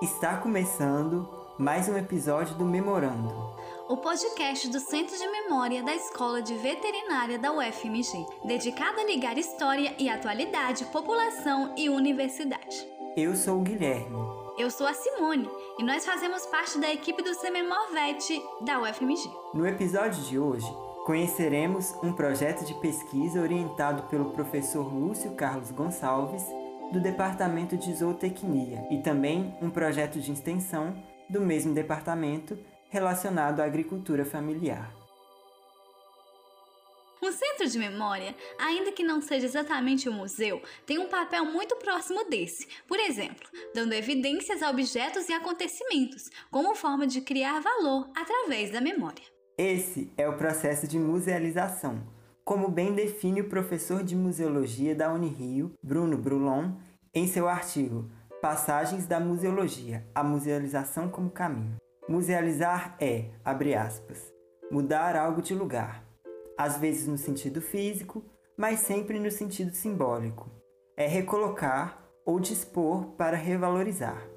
Está começando mais um episódio do Memorando, o podcast do Centro de Memória da Escola de Veterinária da UFMG, dedicado a ligar história e atualidade, população e universidade. Eu sou o Guilherme. Eu sou a Simone e nós fazemos parte da equipe do Sememorvet da UFMG. No episódio de hoje, conheceremos um projeto de pesquisa orientado pelo professor Lúcio Carlos Gonçalves do Departamento de Zootecnia e também um projeto de extensão do mesmo departamento relacionado à agricultura familiar. Um centro de memória, ainda que não seja exatamente um museu, tem um papel muito próximo desse, por exemplo, dando evidências a objetos e acontecimentos, como forma de criar valor através da memória. Esse é o processo de musealização, como bem define o professor de museologia da Unirio, Bruno Brulon, em seu artigo Passagens da Museologia: A Musealização como Caminho. Musealizar é, abre aspas, mudar algo de lugar, às vezes no sentido físico, mas sempre no sentido simbólico. É recolocar ou dispor para revalorizar,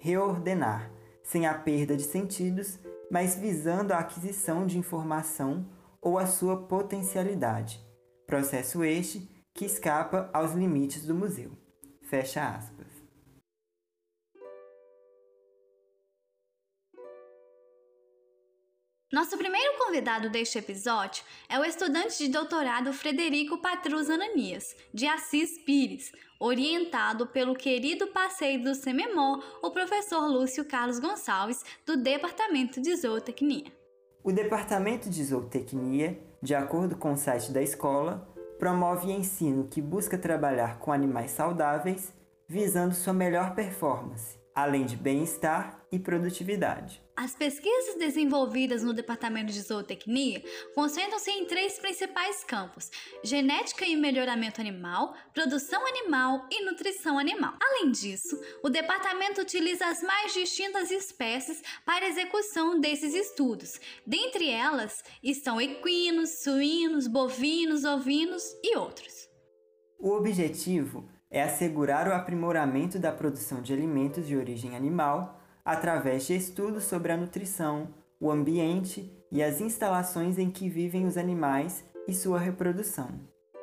reordenar, sem a perda de sentidos, mas visando a aquisição de informação ou a sua potencialidade. Processo este que escapa aos limites do museu. Fecha aspas. Nosso primeiro convidado deste episódio é o estudante de doutorado Frederico Patrus Ananias, de Assis Pires, orientado pelo querido parceiro do CEMEMOR, o professor Lúcio Carlos Gonçalves, do Departamento de Zootecnia. O Departamento de Zootecnia, de acordo com o site da escola, promove ensino que busca trabalhar com animais saudáveis, visando sua melhor performance, além de bem-estar e produtividade. As pesquisas desenvolvidas no Departamento de Zootecnia concentram-se em três principais campos: genética e melhoramento animal, produção animal e nutrição animal. Além disso, o departamento utiliza as mais distintas espécies para execução desses estudos. Dentre elas estão equinos, suínos, bovinos, ovinos e outros. O objetivo é assegurar o aprimoramento da produção de alimentos de origem animal através de estudos sobre a nutrição, o ambiente e as instalações em que vivem os animais e sua reprodução.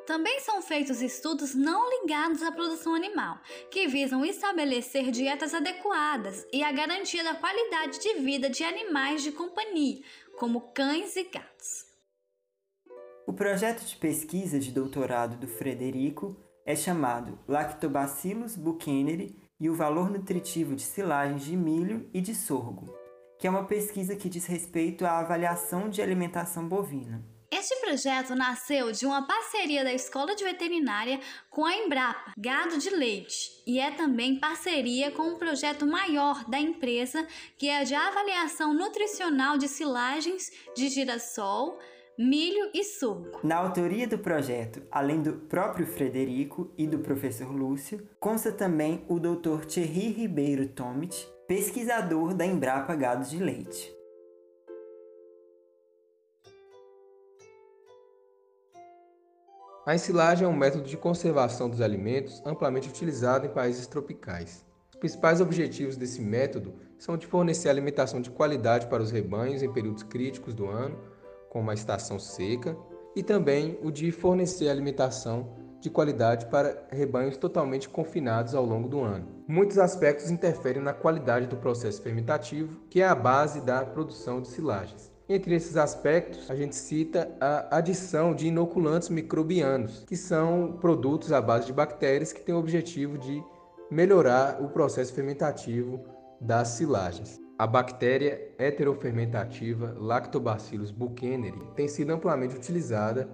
Também são feitos estudos não ligados à produção animal, que visam estabelecer dietas adequadas e a garantia da qualidade de vida de animais de companhia, como cães e gatos. O projeto de pesquisa de doutorado do Frederico é chamado Lactobacillus bucheneri e o valor nutritivo de silagens de milho e de sorgo, que é uma pesquisa que diz respeito à avaliação de alimentação bovina. Este projeto nasceu de uma parceria da Escola de Veterinária com a Embrapa, Gado de Leite, e é também parceria com um projeto maior da empresa, que é de avaliação nutricional de silagens de girassol, milho e sorgo. Na autoria do projeto, além do próprio Frederico e do professor Lúcio, consta também o Dr. Thierry Ribeiro Tomit, pesquisador da Embrapa Gado de Leite. A ensilagem é um método de conservação dos alimentos amplamente utilizado em países tropicais. Os principais objetivos desse método são de fornecer alimentação de qualidade para os rebanhos em períodos críticos do ano, como a estação seca, e também o de fornecer alimentação de qualidade para rebanhos totalmente confinados ao longo do ano. Muitos aspectos interferem na qualidade do processo fermentativo, que é a base da produção de silagens. Entre esses aspectos, a gente cita a adição de inoculantes microbianos, que são produtos à base de bactérias que têm o objetivo de melhorar o processo fermentativo das silagens. A bactéria heterofermentativa Lactobacillus bucheneri tem sido amplamente utilizada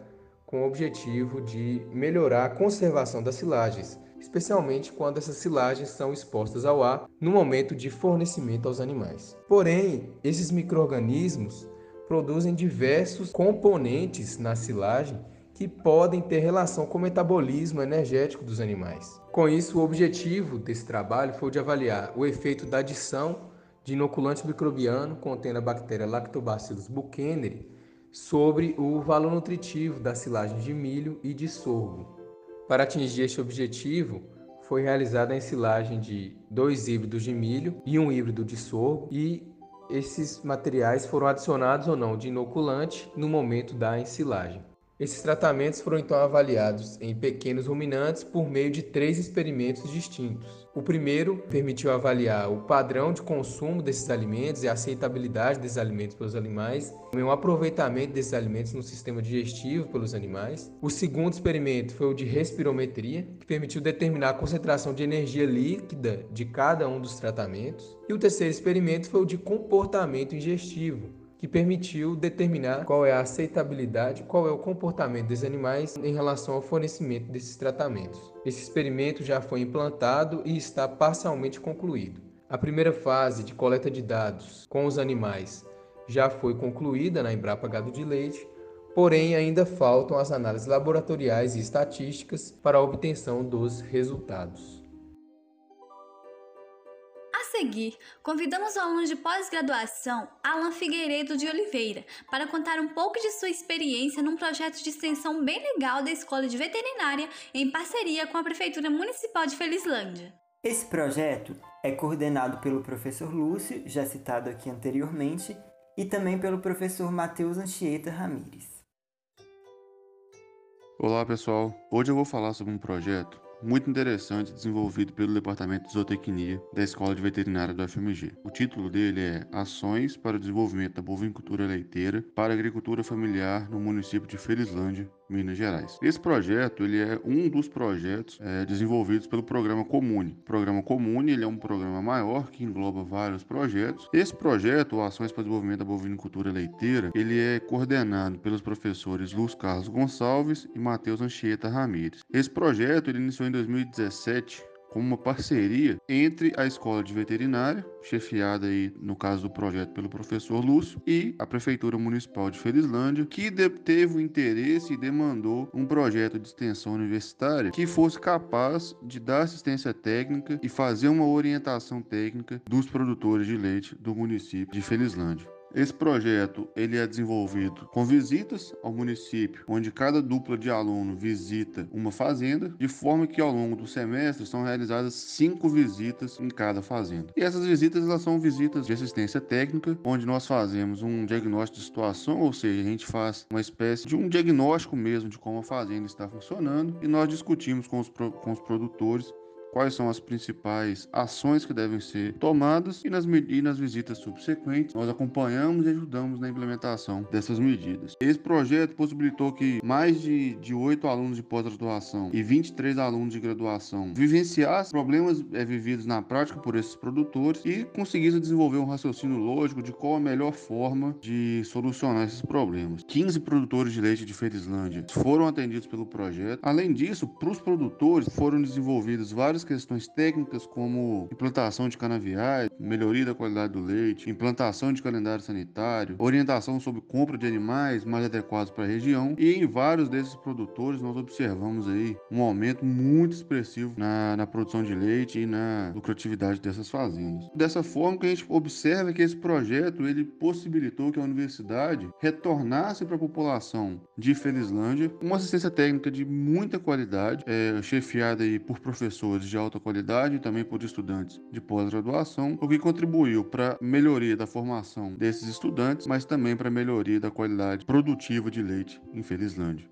com o objetivo de melhorar a conservação das silagens, especialmente quando essas silagens são expostas ao ar no momento de fornecimento aos animais. Porém, esses microorganismos produzem diversos componentes na silagem que podem ter relação com o metabolismo energético dos animais. Com isso, o objetivo desse trabalho foi de avaliar o efeito da adição de inoculante microbiano contendo a bactéria Lactobacillus bucheneri sobre o valor nutritivo das silagens de milho e de sorgo. Para atingir este objetivo, foi realizada a ensilagem de dois híbridos de milho e um híbrido de sorgo e esses materiais foram adicionados ou não de inoculante no momento da ensilagem. Esses tratamentos foram então avaliados em pequenos ruminantes por meio de três experimentos distintos. O primeiro permitiu avaliar o padrão de consumo desses alimentos e a aceitabilidade desses alimentos pelos animais, também o aproveitamento desses alimentos no sistema digestivo pelos animais. O segundo experimento foi o de respirometria, que permitiu determinar a concentração de energia líquida de cada um dos tratamentos. E o terceiro experimento foi o de comportamento ingestivo, que permitiu determinar qual é a aceitabilidade, qual é o comportamento dos animais em relação ao fornecimento desses tratamentos. Esse experimento já foi implantado e está parcialmente concluído. A primeira fase de coleta de dados com os animais já foi concluída na Embrapa Gado de Leite, porém ainda faltam as análises laboratoriais e estatísticas para a obtenção dos resultados seguir, convidamos o aluno de pós-graduação Alan Figueiredo de Oliveira para contar um pouco de sua experiência num projeto de extensão bem legal da Escola de Veterinária em parceria com a Prefeitura Municipal de Felizlândia. Esse projeto é coordenado pelo professor Lúcio, já citado aqui anteriormente, e também pelo professor Matheus Anchieta Ramires. Olá pessoal, hoje eu vou falar sobre um projeto muito interessante desenvolvido pelo Departamento de Zootecnia da Escola de Veterinária do FMG. O título dele é Ações para o Desenvolvimento da Bovinicultura Leiteira para Agricultura Familiar no município de Felizlândia, Minas Gerais. Esse projeto ele é um dos projetos é, desenvolvidos pelo Programa Comune. O Programa Comune ele é um programa maior que engloba vários projetos. Esse projeto, o Ações para o Desenvolvimento da Bovinicultura Leiteira, ele é coordenado pelos professores Luz Carlos Gonçalves e Matheus Anchieta Ramires. Esse projeto ele iniciou em 2017 como uma parceria entre a Escola de Veterinária, chefiada aí no caso do projeto pelo professor Lúcio, e a Prefeitura Municipal de Felizlândia, que teve o interesse e demandou um projeto de extensão universitária que fosse capaz de dar assistência técnica e fazer uma orientação técnica dos produtores de leite do município de Felizlândia. Esse projeto ele é desenvolvido com visitas ao município, onde cada dupla de aluno visita uma fazenda, de forma que ao longo do semestre são realizadas cinco visitas em cada fazenda. E essas visitas elas são visitas de assistência técnica, onde nós fazemos um diagnóstico de situação, ou seja, a gente faz uma espécie de um diagnóstico mesmo de como a fazenda está funcionando e nós discutimos com os, com os produtores quais são as principais ações que devem ser tomadas e nas, e nas visitas subsequentes nós acompanhamos e ajudamos na implementação dessas medidas. Esse projeto possibilitou que mais de, oito alunos de pós-graduação e 23 alunos de graduação vivenciassem problemas é, vividos na prática por esses produtores e conseguissem desenvolver um raciocínio lógico de qual a melhor forma de solucionar esses problemas. 15 produtores de leite de Felizlândia foram atendidos pelo projeto. Além disso, para os produtores foram desenvolvidos vários questões técnicas como implantação de canaviais, melhoria da qualidade do leite, implantação de calendário sanitário, orientação sobre compra de animais mais adequados para a região e em vários desses produtores nós observamos aí um aumento muito expressivo na, na produção de leite e na lucratividade dessas fazendas. Dessa forma que a gente observa que esse projeto ele possibilitou que a universidade retornasse para a população de Felizlândia uma assistência técnica de muita qualidade, é, chefiada aí por professores de alta qualidade e também por estudantes de pós-graduação, o que contribuiu para a melhoria da formação desses estudantes, mas também para a melhoria da qualidade produtiva de leite em Felizlândia.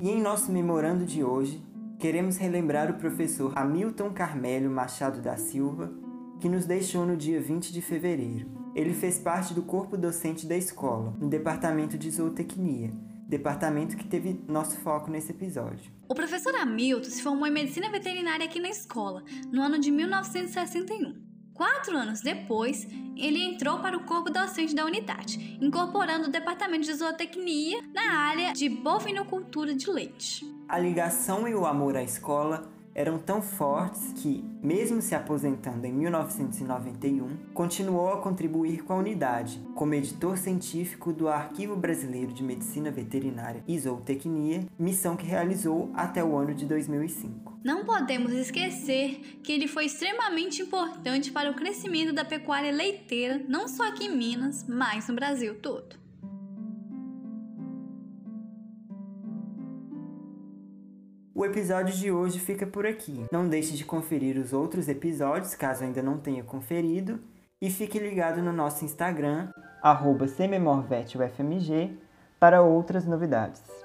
E em nosso memorando de hoje, queremos relembrar o professor Hamilton Carmélio Machado da Silva, que nos deixou no dia 20 de fevereiro. Ele fez parte do corpo docente da escola, no departamento de zootecnia, departamento que teve nosso foco nesse episódio. O professor Hamilton se formou em medicina veterinária aqui na escola, no ano de 1961. Quatro anos depois, ele entrou para o corpo docente da unidade, incorporando o departamento de zootecnia na área de bovinocultura de leite. A ligação e o amor à escola eram tão fortes que, mesmo se aposentando em 1991, continuou a contribuir com a unidade, como editor científico do Arquivo Brasileiro de Medicina Veterinária e Zootecnia, missão que realizou até o ano de 2005. Não podemos esquecer que ele foi extremamente importante para o crescimento da pecuária leiteira, não só aqui em Minas, mas no Brasil todo. O episódio de hoje fica por aqui. Não deixe de conferir os outros episódios, caso ainda não tenha conferido, e fique ligado no nosso Instagram, arroba para outras novidades.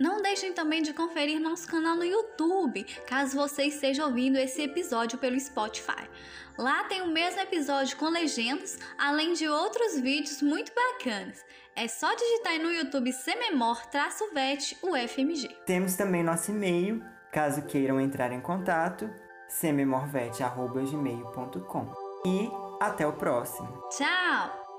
Não deixem também de conferir nosso canal no YouTube, caso você esteja ouvindo esse episódio pelo Spotify. Lá tem o mesmo episódio com legendas, além de outros vídeos muito bacanas. É só digitar no YouTube Sememor-VET UFMG. Temos também nosso e-mail, caso queiram entrar em contato, sememorvet.gmail.com. E até o próximo. Tchau!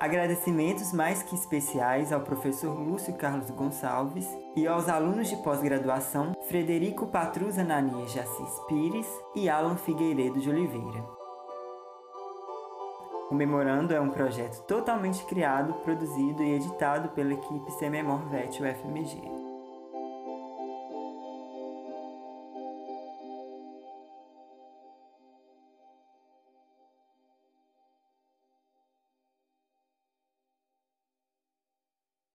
Agradecimentos mais que especiais ao professor Lúcio Carlos Gonçalves e aos alunos de pós-graduação Frederico Patruza Nania Jacis Pires e Alan Figueiredo de Oliveira. O Memorando é um projeto totalmente criado, produzido e editado pela equipe Sememor Vet UFMG.